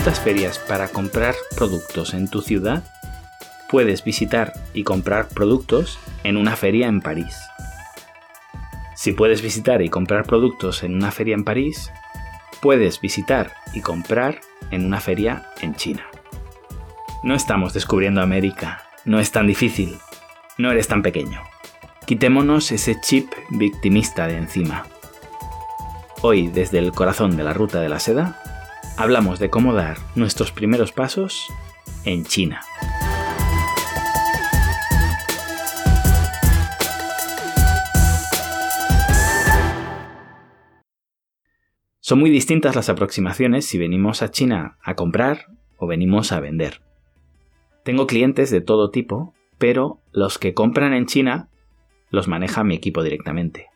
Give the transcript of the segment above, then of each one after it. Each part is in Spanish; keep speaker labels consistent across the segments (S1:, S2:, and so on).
S1: visitas ferias para comprar productos en tu ciudad, puedes visitar y comprar productos en una feria en París. Si puedes visitar y comprar productos en una feria en París, puedes visitar y comprar en una feria en China. No estamos descubriendo América, no es tan difícil, no eres tan pequeño. Quitémonos ese chip victimista de encima. Hoy, desde el corazón de la ruta de la seda, hablamos de cómo dar nuestros primeros pasos en China. Son muy distintas las aproximaciones si venimos a China a comprar o venimos a vender. Tengo clientes de todo tipo, pero los que compran en China los maneja mi equipo directamente.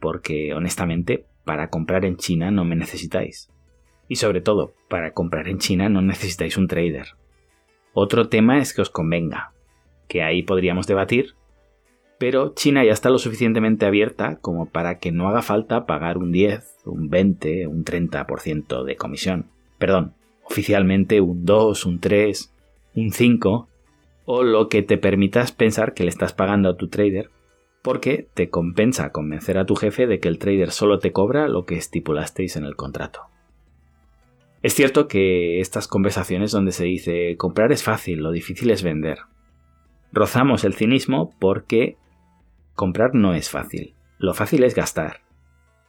S1: Porque honestamente, para comprar en China no me necesitáis. Y sobre todo, para comprar en China no necesitáis un trader. Otro tema es que os convenga, que ahí podríamos debatir, pero China ya está lo suficientemente abierta como para que no haga falta pagar un 10, un 20, un 30% de comisión. Perdón, oficialmente un 2, un 3, un 5, o lo que te permitas pensar que le estás pagando a tu trader, porque te compensa convencer a tu jefe de que el trader solo te cobra lo que estipulasteis en el contrato. Es cierto que estas conversaciones donde se dice comprar es fácil, lo difícil es vender. Rozamos el cinismo porque comprar no es fácil, lo fácil es gastar.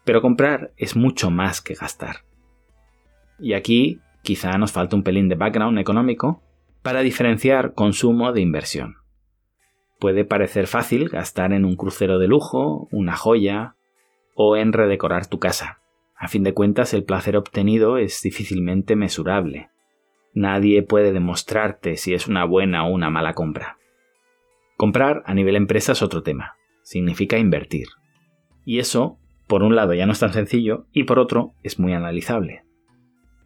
S1: Pero comprar es mucho más que gastar. Y aquí quizá nos falta un pelín de background económico para diferenciar consumo de inversión. Puede parecer fácil gastar en un crucero de lujo, una joya o en redecorar tu casa. A fin de cuentas, el placer obtenido es difícilmente mesurable. Nadie puede demostrarte si es una buena o una mala compra. Comprar a nivel empresa es otro tema. Significa invertir. Y eso, por un lado, ya no es tan sencillo y por otro, es muy analizable.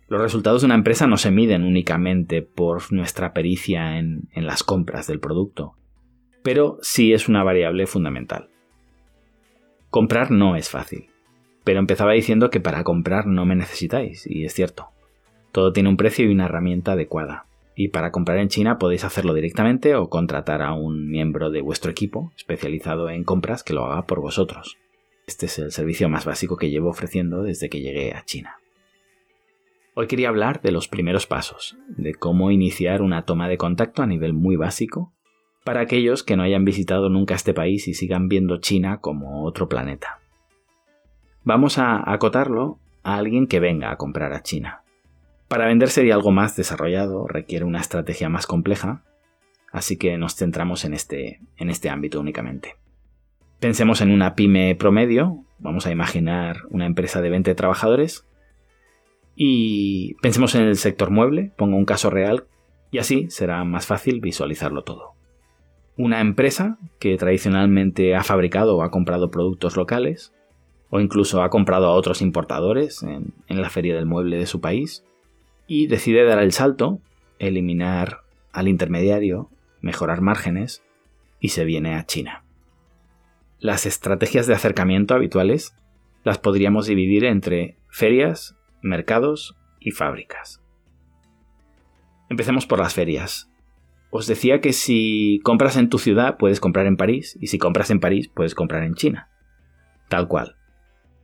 S1: Los resultados de una empresa no se miden únicamente por nuestra pericia en, en las compras del producto, pero sí es una variable fundamental. Comprar no es fácil. Pero empezaba diciendo que para comprar no me necesitáis, y es cierto. Todo tiene un precio y una herramienta adecuada. Y para comprar en China podéis hacerlo directamente o contratar a un miembro de vuestro equipo especializado en compras que lo haga por vosotros. Este es el servicio más básico que llevo ofreciendo desde que llegué a China. Hoy quería hablar de los primeros pasos, de cómo iniciar una toma de contacto a nivel muy básico para aquellos que no hayan visitado nunca este país y sigan viendo China como otro planeta. Vamos a acotarlo a alguien que venga a comprar a China. Para vender sería algo más desarrollado, requiere una estrategia más compleja, así que nos centramos en este, en este ámbito únicamente. Pensemos en una pyme promedio, vamos a imaginar una empresa de 20 trabajadores, y pensemos en el sector mueble, pongo un caso real, y así será más fácil visualizarlo todo. Una empresa que tradicionalmente ha fabricado o ha comprado productos locales, o incluso ha comprado a otros importadores en, la feria del mueble de su país y decide dar el salto, eliminar al intermediario, mejorar márgenes y se viene a China. Las estrategias de acercamiento habituales las podríamos dividir entre ferias, mercados y fábricas. Empecemos por las ferias. Os decía que si compras en tu ciudad puedes comprar en París y si compras en París puedes comprar en China. Tal cual.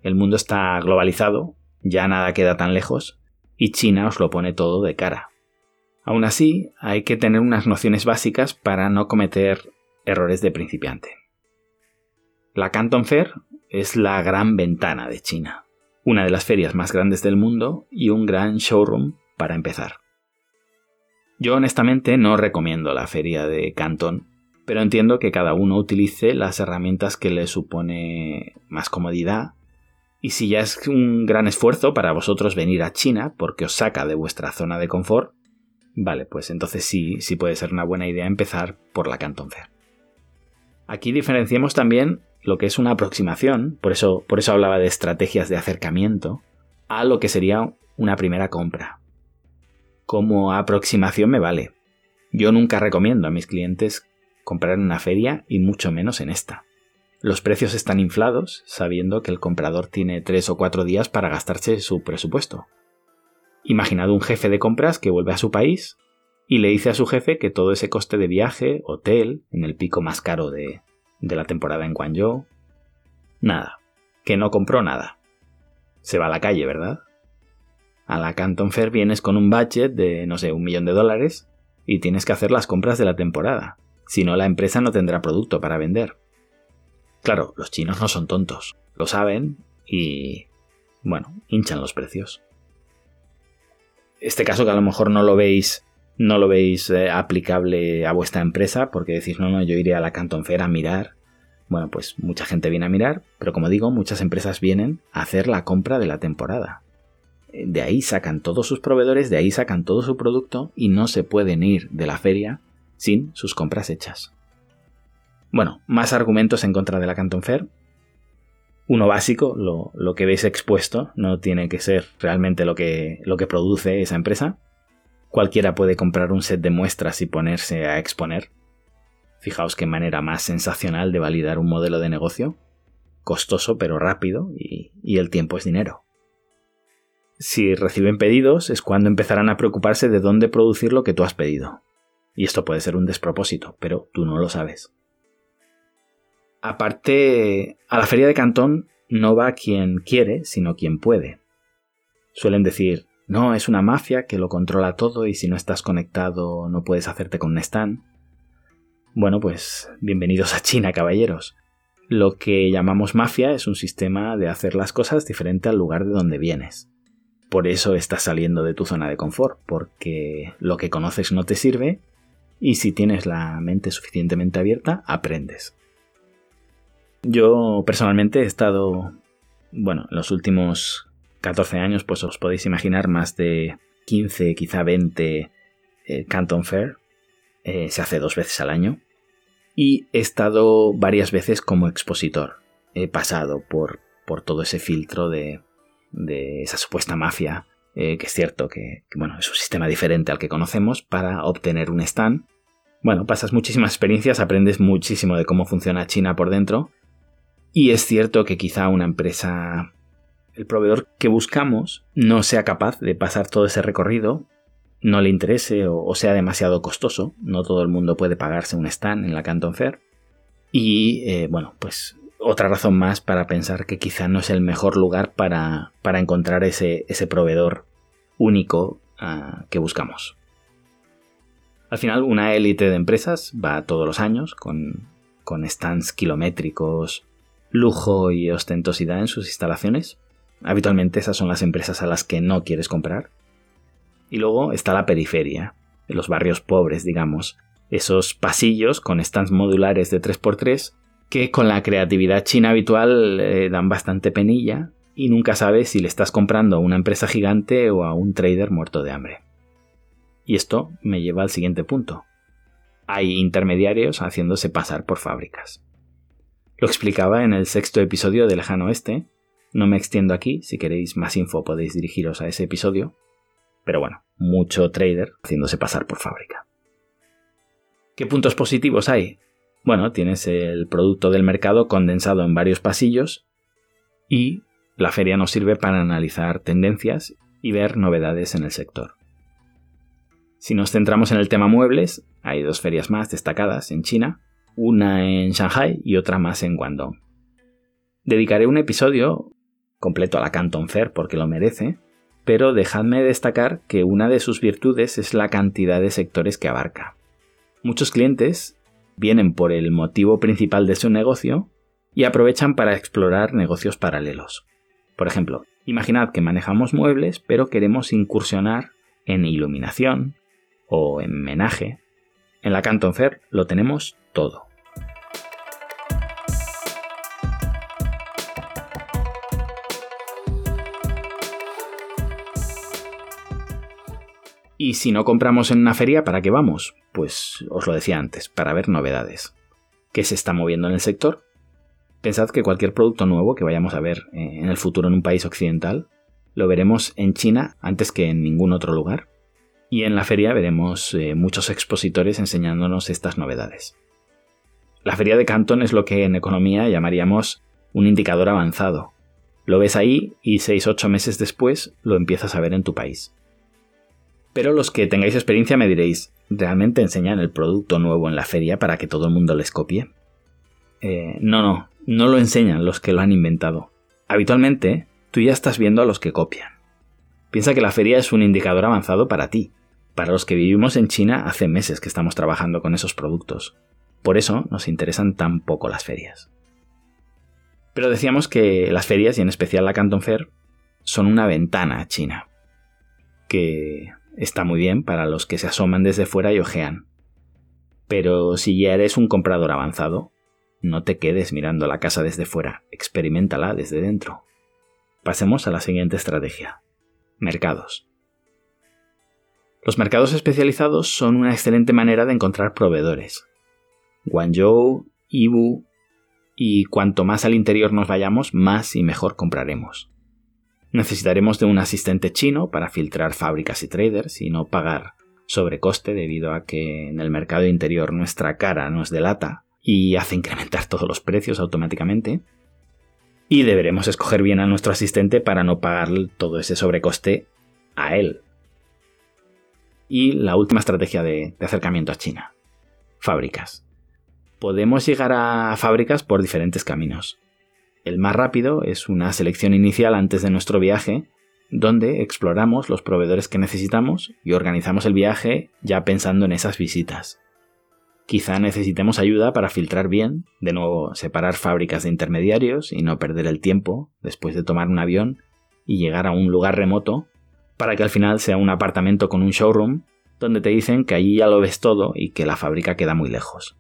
S1: El mundo está globalizado, ya nada queda tan lejos, y China os lo pone todo de cara. Aún así, hay que tener unas nociones básicas para no cometer errores de principiante. La Canton Fair es la gran ventana de China, una de las ferias más grandes del mundo y un gran showroom para empezar. Yo honestamente no recomiendo la feria de Canton, pero entiendo que cada uno utilice las herramientas que le supone más comodidad y si ya es un gran esfuerzo para vosotros venir a China porque os saca de vuestra zona de confort, vale, pues entonces sí, sí puede ser una buena idea empezar por la Canton Fair. Aquí diferenciemos también lo que es una aproximación, por eso, por eso hablaba de estrategias de acercamiento, a lo que sería una primera compra. Como aproximación me vale. Yo nunca recomiendo a mis clientes comprar en una feria y mucho menos en esta. Los precios están inflados sabiendo que el comprador tiene tres o cuatro días para gastarse su presupuesto. Imaginad un jefe de compras que vuelve a su país y le dice a su jefe que todo ese coste de viaje, hotel, en el pico más caro de, de la temporada en Guangzhou, nada, que no compró nada. Se va a la calle, ¿verdad? A la Canton Fair vienes con un budget de, no sé, un millón de dólares y tienes que hacer las compras de la temporada. Si no, la empresa no tendrá producto para vender. Claro, los chinos no son tontos, lo saben y, bueno, hinchan los precios. Este caso que a lo mejor no lo veis, no lo veis eh, aplicable a vuestra empresa porque decís, no, no, yo iré a la Canton Fair a mirar. Bueno, pues mucha gente viene a mirar, pero como digo, muchas empresas vienen a hacer la compra de la temporada de ahí sacan todos sus proveedores, de ahí sacan todo su producto y no se pueden ir de la feria sin sus compras hechas. Bueno, más argumentos en contra de la Canton Fair. Uno básico, lo, que veis expuesto, no tiene que ser realmente lo que, produce esa empresa. Cualquiera puede comprar un set de muestras y ponerse a exponer. Fijaos qué manera más sensacional de validar un modelo de negocio. Costoso pero rápido y el tiempo es dinero. Si reciben pedidos es cuando empezarán a preocuparse de dónde producir lo que tú has pedido. Y esto puede ser un despropósito, pero tú no lo sabes. Aparte, a la feria de Cantón no va quien quiere, sino quien puede. Suelen decir, no, es una mafia que lo controla todo y si no estás conectado no puedes hacerte con un stand. Bueno, pues bienvenidos a China, caballeros. Lo que llamamos mafia es un sistema de hacer las cosas diferente al lugar de donde vienes. Por eso estás saliendo de tu zona de confort, porque lo que conoces no te sirve y si tienes la mente suficientemente abierta, aprendes. Yo personalmente he estado, bueno, en los últimos 14 años, pues os podéis imaginar más de 15, quizá 20 eh, Canton Fair. Eh, se hace dos veces al año. Y he estado varias veces como expositor. He pasado por, por todo ese filtro de, de esa supuesta mafia, eh, que es cierto que, bueno, es un sistema diferente al que conocemos, para obtener un stand. Bueno, pasas muchísimas experiencias, aprendes muchísimo de cómo funciona China por dentro, y es cierto que quizá una empresa, el proveedor que buscamos, no sea capaz de pasar todo ese recorrido, no le interese o, sea demasiado costoso, no todo el mundo puede pagarse un stand en la Canton Fair, y eh, bueno, pues otra razón más para pensar que quizá no es el mejor lugar para, encontrar ese, ese, proveedor único ah, que buscamos. Al final, una élite de empresas va todos los años con, con stands kilométricos, lujo y ostentosidad en sus instalaciones. Habitualmente esas son las empresas a las que no quieres comprar. Y luego está la periferia, los barrios pobres, digamos, esos pasillos con stands modulares de 3x3 que con la creatividad china habitual eh, dan bastante penilla y nunca sabes si le estás comprando a una empresa gigante o a un trader muerto de hambre. Y esto me lleva al siguiente punto. Hay intermediarios haciéndose pasar por fábricas. Lo explicaba en el sexto episodio de Lejano Oeste. No me extiendo aquí, si queréis más info podéis dirigiros a ese episodio. Pero bueno, mucho trader haciéndose pasar por fábrica. ¿Qué puntos positivos hay? Bueno, tienes el producto del mercado condensado en varios pasillos y la feria nos sirve para analizar tendencias y ver novedades en el sector. Si nos centramos en el tema muebles, hay dos ferias más destacadas en China, una en Shanghai y otra más en Guangdong. Dedicaré un episodio completo a la Canton Fair porque lo merece, pero dejadme destacar que una de sus virtudes es la cantidad de sectores que abarca. Muchos clientes vienen por el motivo principal de su negocio y aprovechan para explorar negocios paralelos. Por ejemplo, imaginad que manejamos muebles pero queremos incursionar en iluminación o en menaje. En la Canton Fair lo tenemos todo. Y si no compramos en una feria, ¿para qué vamos? Pues os lo decía antes, para ver novedades. ¿Qué se está moviendo en el sector? Pensad que cualquier producto nuevo que vayamos a ver eh, en el futuro en un país occidental, lo veremos en China antes que en ningún otro lugar. Y en la feria veremos eh, muchos expositores enseñándonos estas novedades. La feria de Canton es lo que en economía llamaríamos un indicador avanzado. Lo ves ahí y 6-8 meses después lo empiezas a ver en tu país Pero los que tengáis experiencia me diréis, ¿realmente enseñan el producto nuevo en la feria para que todo el mundo les copie? Eh, no, no, no lo enseñan los que lo han inventado. Habitualmente, tú ya estás viendo a los que copian. Piensa que la feria es un indicador avanzado para ti. Para los que vivimos en China hace meses que estamos trabajando con esos productos. Por eso nos interesan tan poco las ferias. Pero decíamos que las ferias, y en especial la Canton Fair, son una ventana a China. Que está muy bien para los que se asoman desde fuera y ojean. Pero si ya eres un comprador avanzado, no te quedes mirando la casa desde fuera, experimentala desde dentro. Pasemos a la siguiente estrategia. Mercados. Los mercados especializados son una excelente manera de encontrar proveedores. Guangzhou, Yiwu y cuanto más al interior nos vayamos, más y mejor compraremos. Necesitaremos de un asistente chino para filtrar fábricas y traders y no pagar sobrecoste debido a que en el mercado interior nuestra cara nos delata y hace incrementar todos los precios automáticamente. Y deberemos escoger bien a nuestro asistente para no pagar todo ese sobrecoste a él. Y la última estrategia de, acercamiento a China. Fábricas. Podemos llegar a fábricas por diferentes caminos. El más rápido es una selección inicial antes de nuestro viaje, donde exploramos los proveedores que necesitamos y organizamos el viaje ya pensando en esas visitas. Quizá necesitemos ayuda para filtrar bien, de nuevo separar fábricas de intermediarios y no perder el tiempo después de tomar un avión y llegar a un lugar remoto, para que al final sea un apartamento con un showroom donde te dicen que allí ya lo ves todo y que la fábrica queda muy lejos.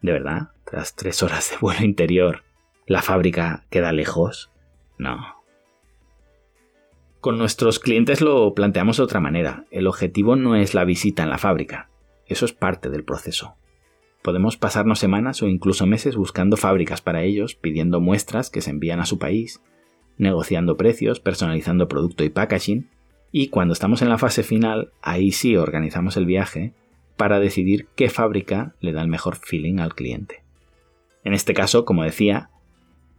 S1: ¿De verdad? Tras tres horas de vuelo interior ¿La fábrica queda lejos? No. Con nuestros clientes lo planteamos de otra manera. El objetivo no es la visita en la fábrica. Eso es parte del proceso. Podemos pasarnos semanas o incluso meses buscando fábricas para ellos, pidiendo muestras que se envían a su país, negociando precios, personalizando producto y packaging, y cuando estamos en la fase final, ahí sí organizamos el viaje para decidir qué fábrica le da el mejor feeling al cliente. En este caso, como decía,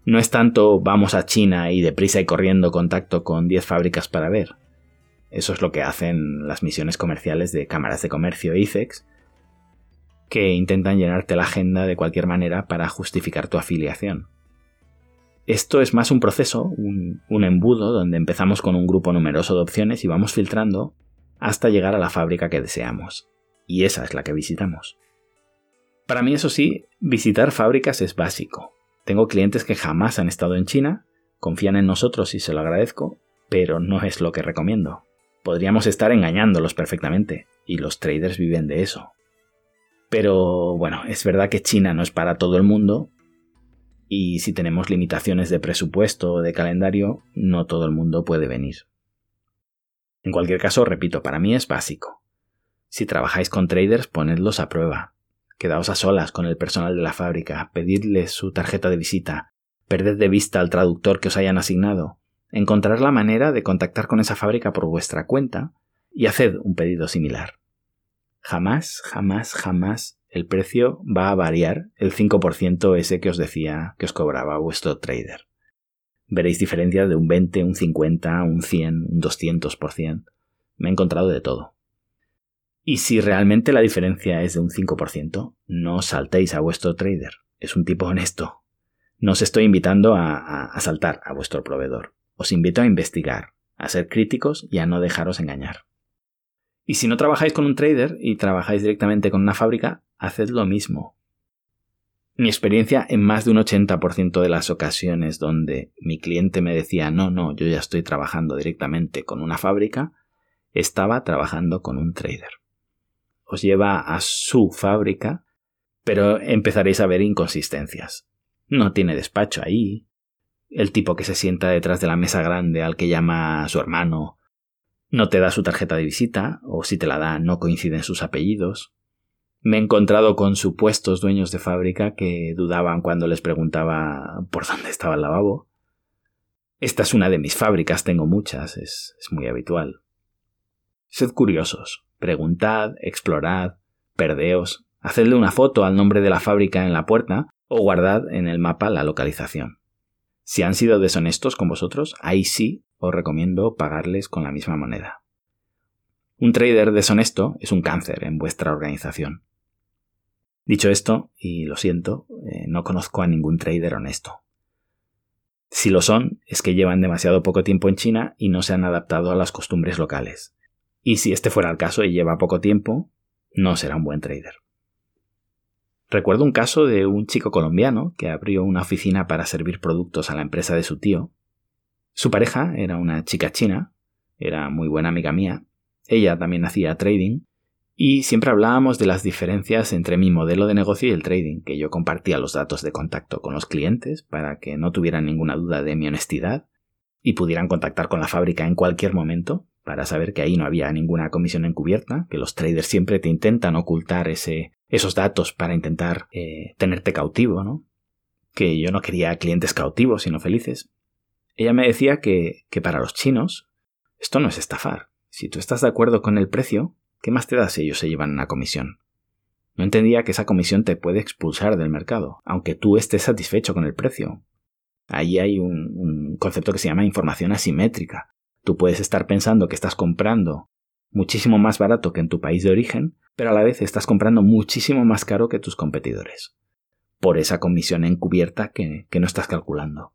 S1: no es tanto vamos a China y deprisa y corriendo contacto con 10 fábricas para ver. Eso es lo que hacen las misiones comerciales de cámaras de comercio ICEX, que intentan llenarte la agenda de cualquier manera para justificar tu afiliación. Esto es más un proceso, un, embudo, donde empezamos con un grupo numeroso de opciones y vamos filtrando hasta llegar a la fábrica que deseamos. Y esa es la que visitamos. Para mí, eso sí, visitar fábricas es básico. Tengo clientes que jamás han estado en China, confían en nosotros y se lo agradezco, pero no es lo que recomiendo. Podríamos estar engañándolos perfectamente, y los traders viven de eso. Pero bueno, es verdad que China no es para todo el mundo, y si tenemos limitaciones de presupuesto o de calendario, no todo el mundo puede venir. En cualquier caso, repito, para mí es básico. Si trabajáis con traders, ponedlos a prueba. Quedaos a solas con el personal de la fábrica, pedidles su tarjeta de visita, perded de vista al traductor que os hayan asignado, encontrar la manera de contactar con esa fábrica por vuestra cuenta y haced un pedido similar. Jamás, jamás, jamás el precio va a variar el 5% ese que os decía que os cobraba vuestro trader. Veréis diferencias de un 20, un 50, un 100, un 200%. Me he encontrado de todo. Y si realmente la diferencia es de un 5%, no saltéis a vuestro trader. Es un tipo honesto. No os estoy invitando a, a, saltar a vuestro proveedor. Os invito a investigar, a ser críticos y a no dejaros engañar. Y si no trabajáis con un trader y trabajáis directamente con una fábrica, haced lo mismo. Mi experiencia en más de un 80% de las ocasiones donde mi cliente me decía no, no, yo ya estoy trabajando directamente con una fábrica, estaba trabajando con un trader os lleva a su fábrica, pero empezaréis a ver inconsistencias. No tiene despacho ahí. El tipo que se sienta detrás de la mesa grande al que llama a su hermano no te da su tarjeta de visita, o si te la da no coinciden sus apellidos. Me he encontrado con supuestos dueños de fábrica que dudaban cuando les preguntaba por dónde estaba el lavabo. Esta es una de mis fábricas, tengo muchas, es, muy habitual. Sed curiosos, Preguntad, explorad, perdeos, hacedle una foto al nombre de la fábrica en la puerta o guardad en el mapa la localización. Si han sido deshonestos con vosotros, ahí sí os recomiendo pagarles con la misma moneda. Un trader deshonesto es un cáncer en vuestra organización. Dicho esto, y lo siento, eh, no conozco a ningún trader honesto. Si lo son, es que llevan demasiado poco tiempo en China y no se han adaptado a las costumbres locales. Y si este fuera el caso y lleva poco tiempo, no será un buen trader. Recuerdo un caso de un chico colombiano que abrió una oficina para servir productos a la empresa de su tío. Su pareja era una chica china, era muy buena amiga mía, ella también hacía trading, y siempre hablábamos de las diferencias entre mi modelo de negocio y el trading, que yo compartía los datos de contacto con los clientes para que no tuvieran ninguna duda de mi honestidad y pudieran contactar con la fábrica en cualquier momento para saber que ahí no había ninguna comisión encubierta, que los traders siempre te intentan ocultar ese, esos datos para intentar eh, tenerte cautivo, ¿no? Que yo no quería clientes cautivos, sino felices. Ella me decía que, que para los chinos esto no es estafar. Si tú estás de acuerdo con el precio, ¿qué más te da si ellos se llevan una comisión? No entendía que esa comisión te puede expulsar del mercado, aunque tú estés satisfecho con el precio. Ahí hay un, un concepto que se llama información asimétrica. Tú puedes estar pensando que estás comprando muchísimo más barato que en tu país de origen, pero a la vez estás comprando muchísimo más caro que tus competidores, por esa comisión encubierta que, no estás calculando.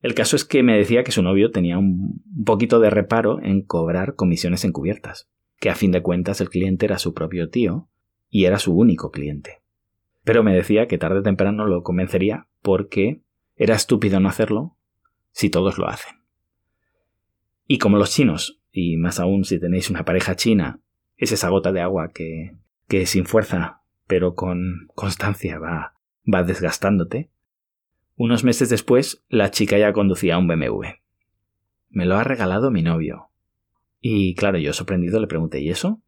S1: El caso es que me decía que su novio tenía un poquito de reparo en cobrar comisiones encubiertas, que a fin de cuentas el cliente era su propio tío y era su único cliente. Pero me decía que tarde o temprano lo convencería porque era estúpido no hacerlo si todos lo hacen. Y como los chinos, y más aún si tenéis una pareja china, es esa gota de agua que, que sin fuerza, pero con constancia va, va desgastándote, unos meses después la chica ya conducía un BMW. Me lo ha regalado mi novio. Y claro, yo sorprendido le pregunté, ¿y eso?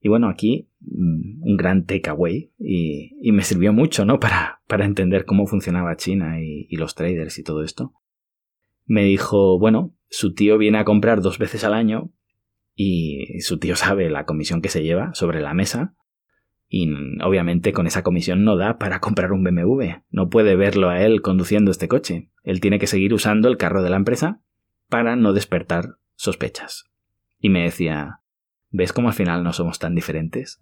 S1: Y bueno, aquí mm, un gran takeaway y, y me sirvió mucho, ¿no? Para, para entender cómo funcionaba China y, y los traders y todo esto. Me dijo, bueno, su tío viene a comprar dos veces al año y su tío sabe la comisión que se lleva sobre la mesa y obviamente con esa comisión no da para comprar un BMW. No puede verlo a él conduciendo este coche. Él tiene que seguir usando el carro de la empresa para no despertar sospechas. Y me decía, ¿ves cómo al final no somos tan diferentes?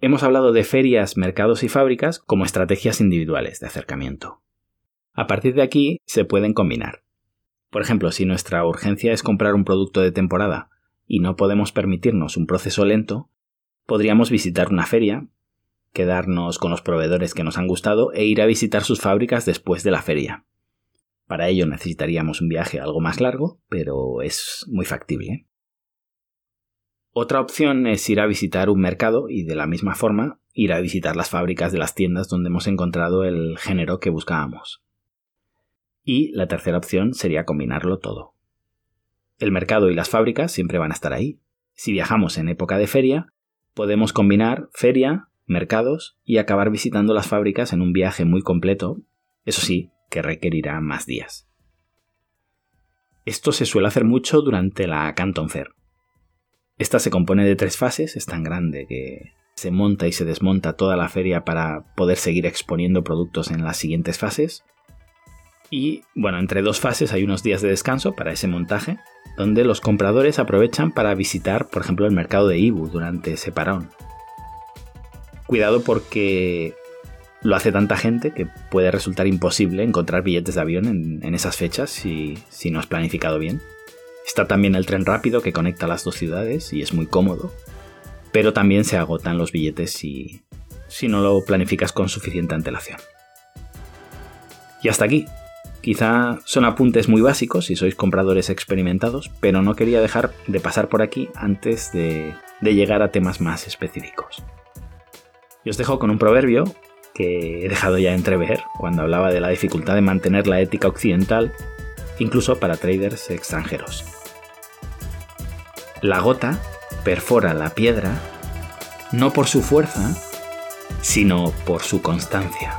S1: Hemos hablado de ferias, mercados y fábricas como estrategias individuales de acercamiento. A partir de aquí se pueden combinar. Por ejemplo, si nuestra urgencia es comprar un producto de temporada y no podemos permitirnos un proceso lento, podríamos visitar una feria, quedarnos con los proveedores que nos han gustado e ir a visitar sus fábricas después de la feria. Para ello necesitaríamos un viaje algo más largo, pero es muy factible. Otra opción es ir a visitar un mercado y de la misma forma ir a visitar las fábricas de las tiendas donde hemos encontrado el género que buscábamos. Y la tercera opción sería combinarlo todo. El mercado y las fábricas siempre van a estar ahí. Si viajamos en época de feria, podemos combinar feria, mercados y acabar visitando las fábricas en un viaje muy completo, eso sí, que requerirá más días. Esto se suele hacer mucho durante la Canton Fair, esta se compone de tres fases, es tan grande que se monta y se desmonta toda la feria para poder seguir exponiendo productos en las siguientes fases. Y bueno, entre dos fases hay unos días de descanso para ese montaje, donde los compradores aprovechan para visitar, por ejemplo, el mercado de Ibu durante ese parón. Cuidado porque lo hace tanta gente que puede resultar imposible encontrar billetes de avión en, esas fechas si, si no has planificado bien. Está también el tren rápido que conecta las dos ciudades y es muy cómodo, pero también se agotan los billetes si, si no lo planificas con suficiente antelación. Y hasta aquí. Quizá son apuntes muy básicos si sois compradores experimentados, pero no quería dejar de pasar por aquí antes de, de llegar a temas más específicos. Y os dejo con un proverbio que he dejado ya entrever cuando hablaba de la dificultad de mantener la ética occidental incluso para traders extranjeros. La gota perfora la piedra no por su fuerza, sino por su constancia.